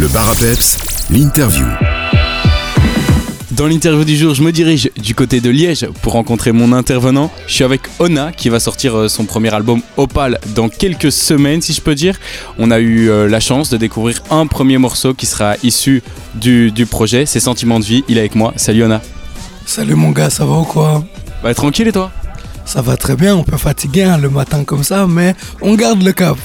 Le bar à peps, l'interview. Dans l'interview du jour, je me dirige du côté de Liège pour rencontrer mon intervenant. Je suis avec Ona qui va sortir euh, son premier album Opal dans quelques semaines, si je peux dire. On a eu euh, la chance de découvrir un premier morceau qui sera issu du, du projet, C'est Sentiments de vie. Il est avec moi. Salut Ona. Salut mon gars, ça va ou quoi? Bah tranquille et toi? Ça va très bien, on peut fatiguer hein, le matin comme ça, mais on garde le cap.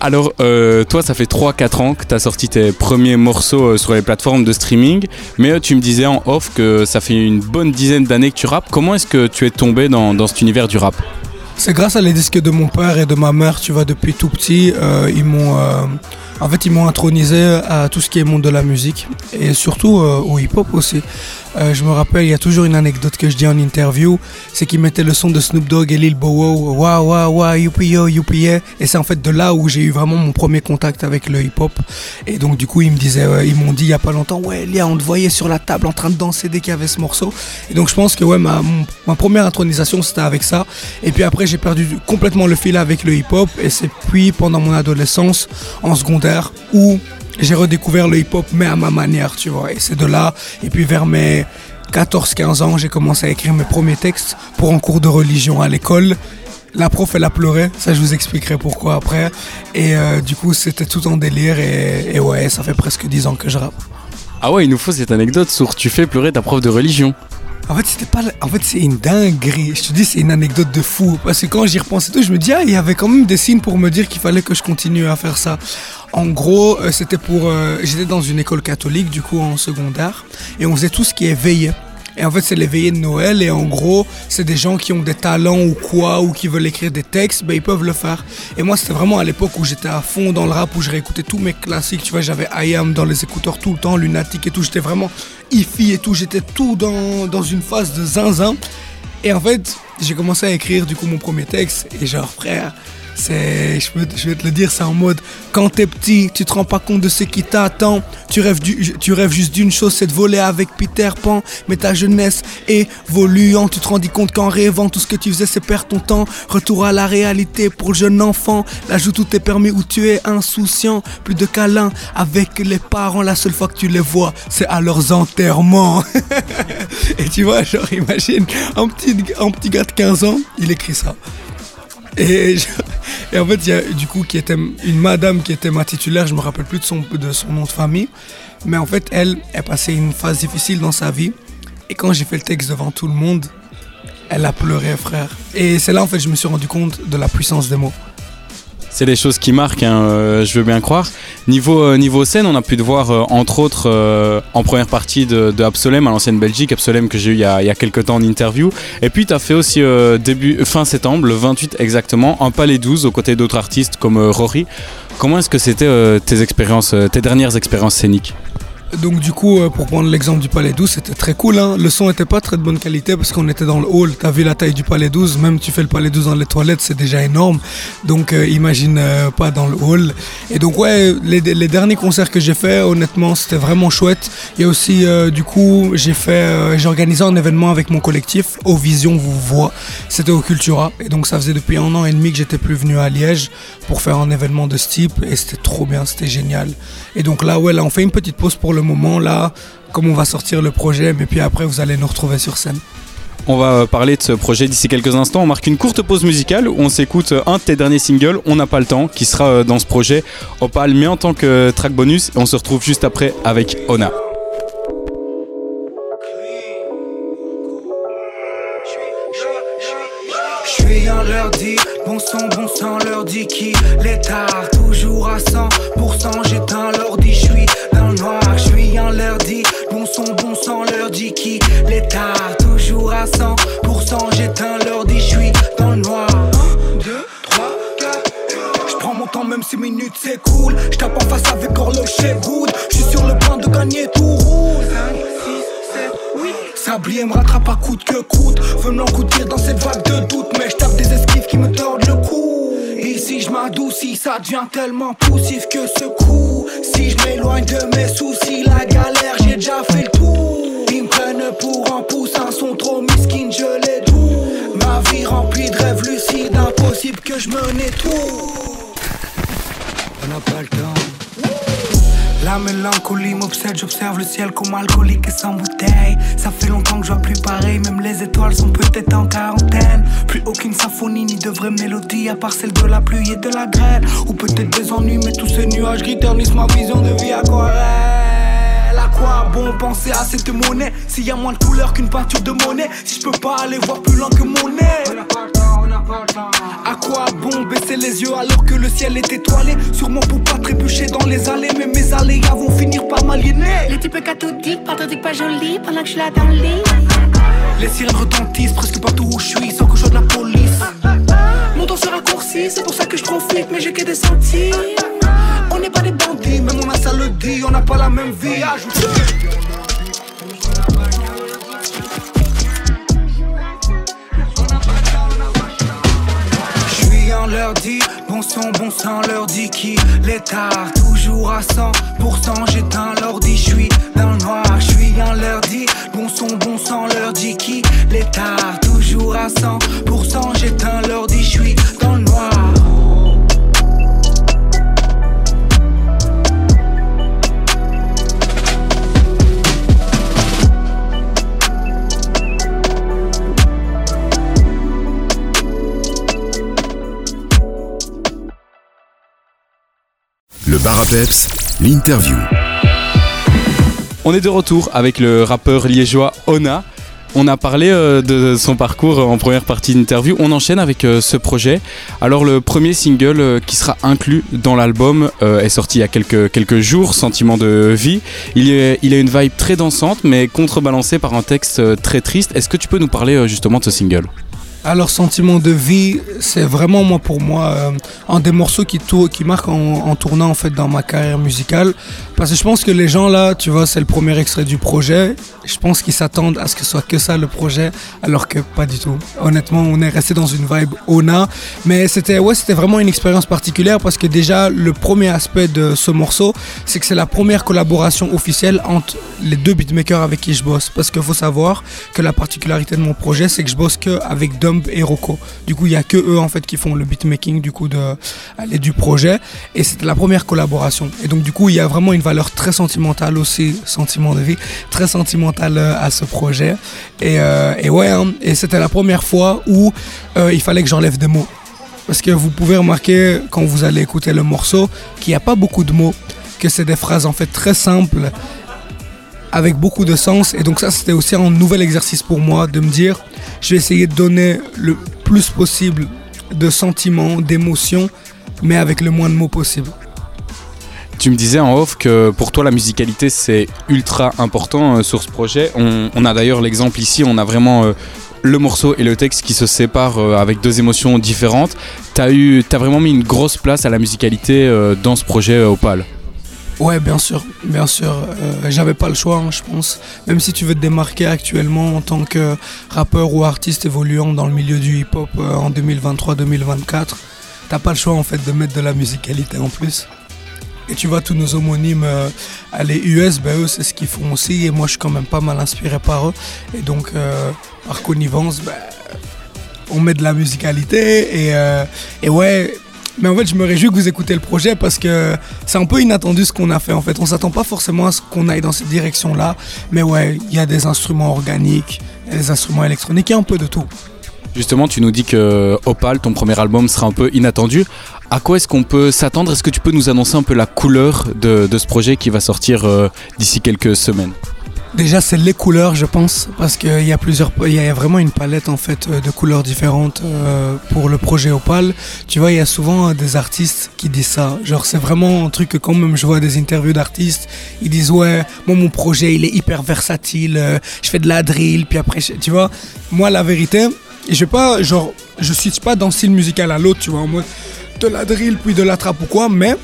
Alors, euh, toi, ça fait 3-4 ans que tu as sorti tes premiers morceaux euh, sur les plateformes de streaming, mais euh, tu me disais en off que ça fait une bonne dizaine d'années que tu rappes. Comment est-ce que tu es tombé dans, dans cet univers du rap? C'est grâce à les disques de mon père et de ma mère, tu vois, depuis tout petit, ils m'ont, en fait, ils m'ont intronisé à tout ce qui est monde de la musique et surtout au hip-hop aussi. Euh, je me rappelle, il y a toujours une anecdote que je dis en interview, c'est qu'ils mettaient le son de Snoop Dogg et Lil Bow Wow, wow, wow, youpi yo, youpi yeah. Et c'est en fait de là où j'ai eu vraiment mon premier contact avec le hip-hop. Et donc du coup, ils me disaient, euh, ils m'ont dit il y a pas longtemps, ouais, Lia, on te voyait sur la table en train de danser dès qu'il y avait ce morceau. Et donc je pense que ouais, ma, ma première intronisation c'était avec ça. Et puis après, j'ai perdu complètement le fil avec le hip-hop. Et c'est puis pendant mon adolescence, en secondaire, où j'ai redécouvert le hip-hop, mais à ma manière, tu vois. Et c'est de là. Et puis vers mes 14-15 ans, j'ai commencé à écrire mes premiers textes pour un cours de religion à l'école. La prof, elle a pleuré, ça je vous expliquerai pourquoi après. Et euh, du coup, c'était tout en délire et, et ouais, ça fait presque 10 ans que je rappe. Ah ouais, il nous faut cette anecdote sur tu fais pleurer ta prof de religion. En fait, c'était pas. En fait, c'est une dinguerie. Je te dis, c'est une anecdote de fou. Parce que quand j'y repense et tout, je me dis, ah, il y avait quand même des signes pour me dire qu'il fallait que je continue à faire ça. En gros, euh, c'était pour. euh, J'étais dans une école catholique, du coup, en secondaire. Et on faisait tout ce qui est veillée. Et en fait, c'est les veillées de Noël. Et en gros, c'est des gens qui ont des talents ou quoi, ou qui veulent écrire des textes, ben, ils peuvent le faire. Et moi, c'était vraiment à l'époque où j'étais à fond dans le rap, où je réécoutais tous mes classiques. Tu vois, j'avais I Am dans les écouteurs tout le temps, Lunatic et tout. J'étais vraiment hi et tout. J'étais tout dans, dans une phase de zinzin. Et en fait, j'ai commencé à écrire du coup mon premier texte. Et genre, frère, c'est, je, peux- vais te le dire, c'est en mode quand t'es petit, tu te rends pas compte de ce qui t'attend. Tu rêves, tu rêves juste d'une chose, c'est de voler avec Peter Pan. Mais ta jeunesse évoluant, tu te rendis compte qu'en rêvant, tout ce que tu faisais, c'est perdre ton temps. Retour à la réalité pour le jeune enfant. Là, joue tout est permis où tu es insouciant. Plus de câlins avec les parents, la seule fois que tu les vois, c'est à leurs enterrements. Et tu vois, genre, imagine, un petit, un petit gars de 15 ans, il écrit ça. Et, en fait, il y a du coup qui était une madame qui était ma titulaire, je me rappelle plus de son, de son nom de famille. Mais en fait, elle, elle passait une phase difficile dans sa vie. Et quand j'ai fait le texte devant tout le monde, elle a pleuré, frère. Et c'est là, en fait, je me suis rendu compte de la puissance des mots. C'est des choses qui marquent, hein, euh, je veux bien croire. Niveau, euh, niveau scène, on a pu te voir euh, entre autres en première partie de, de à l'ancienne Belgique, Absolem que j'ai eu il y a, il quelques temps en interview. Et puis tu as fait aussi début, fin septembre, le 28 exactement, un Palais 12 aux côtés d'autres artistes comme Rory. Comment est-ce que c'était tes expériences, tes dernières expériences scéniques? Donc du coup, euh, pour prendre l'exemple du Palais 12, c'était très cool. Hein. Le son était pas très de bonne qualité parce qu'on était dans le hall. T'as vu la taille du Palais 12, même tu fais le Palais 12 dans les toilettes, c'est déjà énorme. Donc euh, imagine euh, pas dans le hall. Et donc ouais, les, derniers concerts que j'ai fait, honnêtement, c'était vraiment chouette. A aussi, du coup, j'ai fait, j'ai organisé un événement avec mon collectif, Au Vision vous voit. C'était au Cultura. Et donc ça faisait depuis un an et demi que j'étais plus venu à Liège pour faire un événement de ce type. Et c'était trop bien, c'était génial. Et donc là, ouais, là, on fait une petite pause pour le moment, là, comme on va sortir le projet, mais puis après, vous allez nous retrouver sur scène. On va euh, parler de ce projet d'ici quelques instants. On marque une courte pause musicale où on s'écoute euh, un de tes derniers singles, On n'a pas le temps, qui sera euh, dans ce projet Opal, mais en tant que track bonus. Et on se retrouve juste après avec Ona. Je suis en leur dit, bon sang, bon sang, leur dit qui L'état, toujours à 100%, devient tellement poussif que ce coup Si je m'éloigne de mes soucis La galère j'ai déjà fait le tour. Ils me prennent pour un poussin Sont trop miskin je les doux. Ma vie remplie de rêves lucides Impossible que je me nettoie. On n'a pas le temps. La mélancolie m'obsède, j'observe le ciel comme alcoolique et sans bouteille. Ça fait longtemps que je vois plus pareil, même les étoiles sont peut-être en quarantaine. Plus aucune symphonie ni de vraie mélodie, à part celle de la pluie et de la grêle. Ou peut-être des ennuis, mais tous ces nuages gris ternissent ma vision de vie aquarelle. À quoi bon penser à cette monnaie? S'il y a moins de couleurs qu'une peinture de monnaie Si je peux pas aller voir plus loin que mon nez. À quoi bon baisser les yeux alors que le ciel est étoilé? Sûrement pour pas trébucher dans les allées Mais mes aléas vont finir par m'aliéner. Les types cathodiques, patriotiques, pas jolis Pendant que je suis là dans le lit. Les sirènes retentissent presque partout où je suis Sans que je sois de la police. Mon temps se raccourcit, c'est pour ça que je profite Mais j'ai que des centimes On n'est pas des bandits, même on a On n'a pas la même vie, ajoute leur dit Bon son, bon sang, leur dit qui L'état, toujours à 100% J'éteins l'ordi, je suis dans le noir Je suis un leur dit Bon son, bon sang, leur dit qui L'état, toujours à 100% J'éteins Le bar à peps, l'interview. On est de retour avec le rappeur liégeois Ona. On a parlé euh, de son parcours en première partie d'interview. On enchaîne avec euh, ce projet. Alors le premier single euh, qui sera inclus dans l'album est sorti il y a quelques, jours, Sentiment de vie. Il a une vibe très dansante mais contrebalancée par un texte très triste. Est-ce que tu peux nous parler justement de ce single? Alors, Sentiment de vie, c'est vraiment pour moi euh, un des morceaux qui, qui marque en, tournant en fait dans ma carrière musicale. Parce que je pense que les gens là, tu vois, c'est le premier extrait du projet. Je pense qu'ils s'attendent à ce que ce soit que ça le projet, alors que pas du tout. Honnêtement, on est resté dans une vibe Ona. Mais c'était ouais, vraiment une expérience particulière parce que déjà, le premier aspect de ce morceau, c'est que c'est la première collaboration officielle entre les deux beatmakers avec qui je bosse. Parce qu'il faut savoir que la particularité de mon projet, c'est que je bosse que avec Dom et Rocco. Du coup, il y a que eux en fait qui font le beatmaking du coup de du projet et c'était la première collaboration. Et donc du coup, il y a vraiment une valeur très sentimentale aussi, sentiment de vie, très sentimentale euh, à ce projet. Et, euh, et ouais, hein, et c'était la première fois où euh, il fallait que j'enlève des mots. Parce que vous pouvez remarquer quand vous allez écouter le morceau qu'il n'y a pas beaucoup de mots, que c'est des phrases en fait très simples avec beaucoup de sens. Et donc ça, c'était aussi un nouvel exercice pour moi de me dire, je vais essayer de donner le plus possible de sentiments, d'émotions, mais avec le moins de mots possible. Tu me disais en off que pour toi la musicalité c'est ultra important euh, sur ce projet. On, a d'ailleurs l'exemple ici, on a vraiment euh, le morceau et le texte qui se séparent euh, avec deux émotions différentes. Tu as, vraiment mis une grosse place à la musicalité dans ce projet Opal. Ouais, bien sûr, bien sûr. J'avais pas le choix, hein, je pense. Même si tu veux te démarquer actuellement en tant que rappeur ou artiste évoluant dans le milieu du hip-hop en 2023-2024, t'as pas le choix en fait de mettre de la musicalité en plus. Et tu vois, tous nos homonymes, euh, les US, ben eux, c'est ce qu'ils font aussi. Et moi, je suis quand même pas mal inspiré par eux. Et donc, par connivence, ben, on met de la musicalité. Et, et ouais, mais en fait, je me réjouis que vous écoutez le projet parce que c'est un peu inattendu ce qu'on a fait. En fait, on s'attend pas forcément à ce qu'on aille dans cette direction-là. Mais ouais, il y a des instruments organiques, des instruments électroniques, il y a un peu de tout. Justement, tu nous dis que Opal, ton premier album, sera un peu inattendu. À quoi est-ce qu'on peut s'attendre? Est-ce que tu peux nous annoncer un peu la couleur de, ce projet qui va sortir euh, d'ici quelques semaines? Déjà, c'est les couleurs, je pense, parce qu'il y a plusieurs, il y a vraiment une palette en fait de couleurs différentes euh, pour le projet Opal. Tu vois, il y a souvent des artistes qui disent ça. Genre, c'est vraiment un truc que quand même je vois des interviews d'artistes, ils disent ouais, moi mon projet il est hyper versatile, euh, je fais de la drill, puis après, tu vois, moi la vérité, je vais pas, je switch pas d'un style musical à l'autre, tu vois, en mode de la drill puis de la trap ou quoi, mais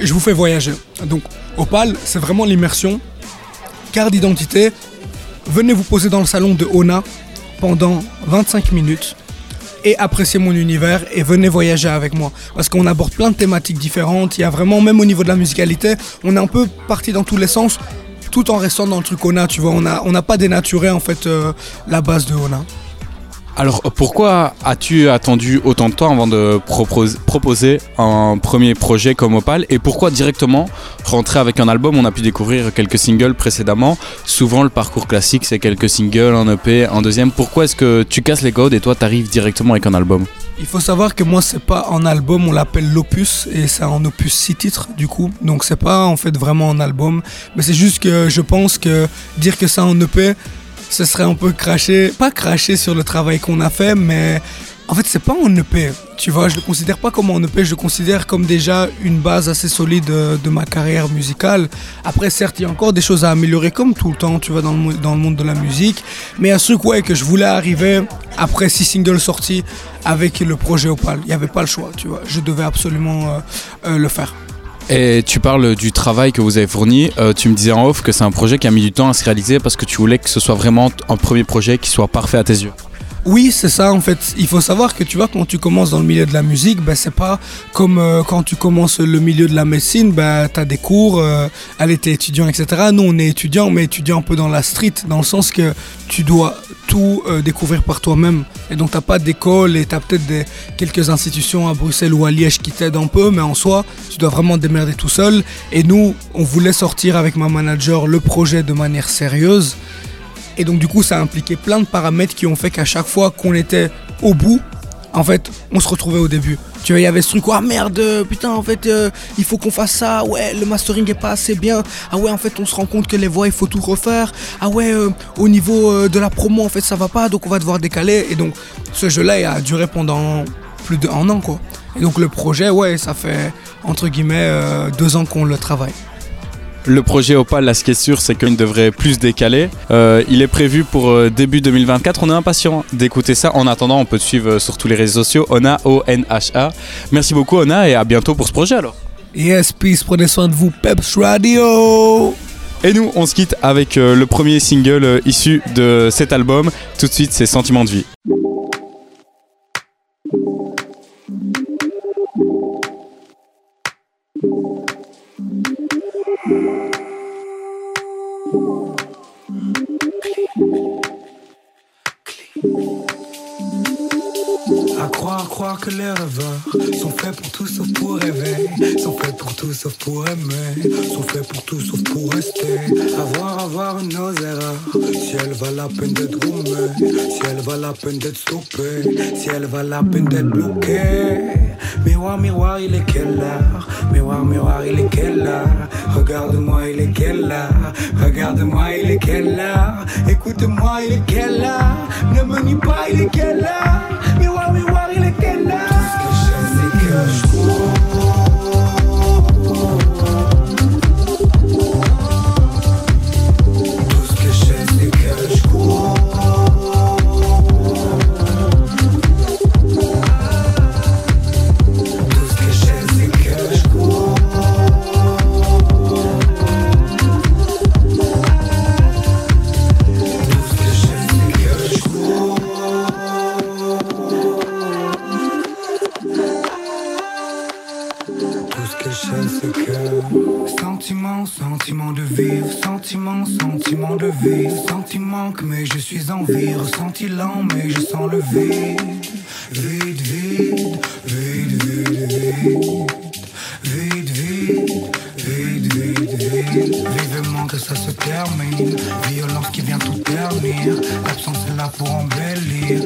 je vous fais voyager. Donc, Opal, c'est vraiment l'immersion carte d'identité, venez vous poser dans le salon de Ona pendant 25 minutes et apprécier mon univers et venez voyager avec moi. Parce qu'on aborde plein de thématiques différentes. Il y a vraiment, même au niveau de la musicalité, on est un peu parti dans tous les sens tout en restant dans le truc Ona, tu vois. On n'a pas dénaturé en fait euh, la base de Ona. Alors pourquoi as-tu attendu autant de temps avant de proposer un premier projet comme Opal et pourquoi directement rentrer avec un album? On a pu découvrir quelques singles précédemment. Souvent le parcours classique c'est quelques singles, un EP, un deuxième. Pourquoi est-ce que tu casses les codes et toi tu arrives directement avec un album? Il faut savoir que moi c'est pas un album, on l'appelle l'opus et c'est un opus 6 titres du coup. Donc c'est pas en fait vraiment un album, mais c'est juste que je pense que dire que c'est un EP, ce serait un peu cracher, pas cracher sur le travail qu'on a fait, mais en fait, c'est pas un EP. Tu vois, je le considère pas comme un EP, je le considère comme déjà une base assez solide de, ma carrière musicale. Après, certes, il y a encore des choses à améliorer comme tout le temps, tu vois, dans le, monde de la musique. Mais ce truc, ouais, que je voulais arriver après six singles sortis avec le projet Opal. Il n'y avait pas le choix, tu vois. Je devais absolument euh, euh, le faire. Et tu parles du travail que vous avez fourni. Euh, tu me disais en off que c'est un projet qui a mis du temps à se réaliser parce que tu voulais que ce soit vraiment un premier projet qui soit parfait à tes yeux. Oui, c'est ça en fait. Il faut savoir que tu vois, quand tu commences dans le milieu de la musique, ben, c'est pas comme euh, quand tu commences le milieu de la médecine, ben, tu as des cours, euh, allez, t'es étudiant, etc. Nous, on est étudiant, mais étudiant un peu dans la street, dans le sens que tu dois tout euh, découvrir par toi-même. Et donc, t'as pas d'école et tu as peut-être quelques institutions à Bruxelles ou à Liège qui t'aident un peu, mais en soi, tu dois vraiment te démerder tout seul. Et nous, on voulait sortir avec ma manager le projet de manière sérieuse. Et donc du coup, ça a impliqué plein de paramètres qui ont fait qu'à chaque fois qu'on était au bout, en fait, on se retrouvait au début. Tu vois, il y avait ce truc, ah merde, putain, en fait, euh, il faut qu'on fasse ça. Ouais, le mastering est pas assez bien. Ah ouais, en fait, on se rend compte que les voix, il faut tout refaire. Ah ouais, euh, au niveau euh, de la promo, en fait, ça va pas, donc on va devoir décaler. Et donc, ce jeu-là, a duré pendant plus d'un an, quoi. Et donc, le projet, ouais, ça fait, entre guillemets, deux ans qu'on le travaille. Le projet Opal, là, ce qui est sûr, c'est qu'il devrait plus décaler. Euh, il est prévu pour euh, début 2024. On est impatient d'écouter ça. En attendant, on peut te suivre euh, sur tous les réseaux sociaux. Ona, O-N-H-A. Merci beaucoup, Ona, et à bientôt pour ce projet alors. Yes, peace. Prenez soin de vous, Peps Radio. Et nous, on se quitte avec le premier single issu de cet album. Tout de suite, c'est Sentiments de vie. Croire que les rêveurs sont faits pour tout sauf pour rêver, sont faits pour tout sauf pour aimer, sont faits pour tout sauf pour rester. Avoir, avoir nos erreurs, si elle va la peine d'être gommée, si elle va la peine d'être stoppée, si elle va la peine d'être bloquée. Miroir, miroir, il est quelle heure Miroir, miroir, il est quelle heure Regarde-moi, il est quelle heure Regarde-moi, il est quelle heure Écoute-moi, il est quelle heure Ne me nie pas, il est quelle heure Miroir, miroir, il est quelle heure mais je suis en vie. Ressenti lent, mais je sens le vide. Vide, vide, vide, vide, vide. Vide, vide, vide. Vivement que ça se termine. Violence qui vient tout ternir. L'absence est là pour embellir.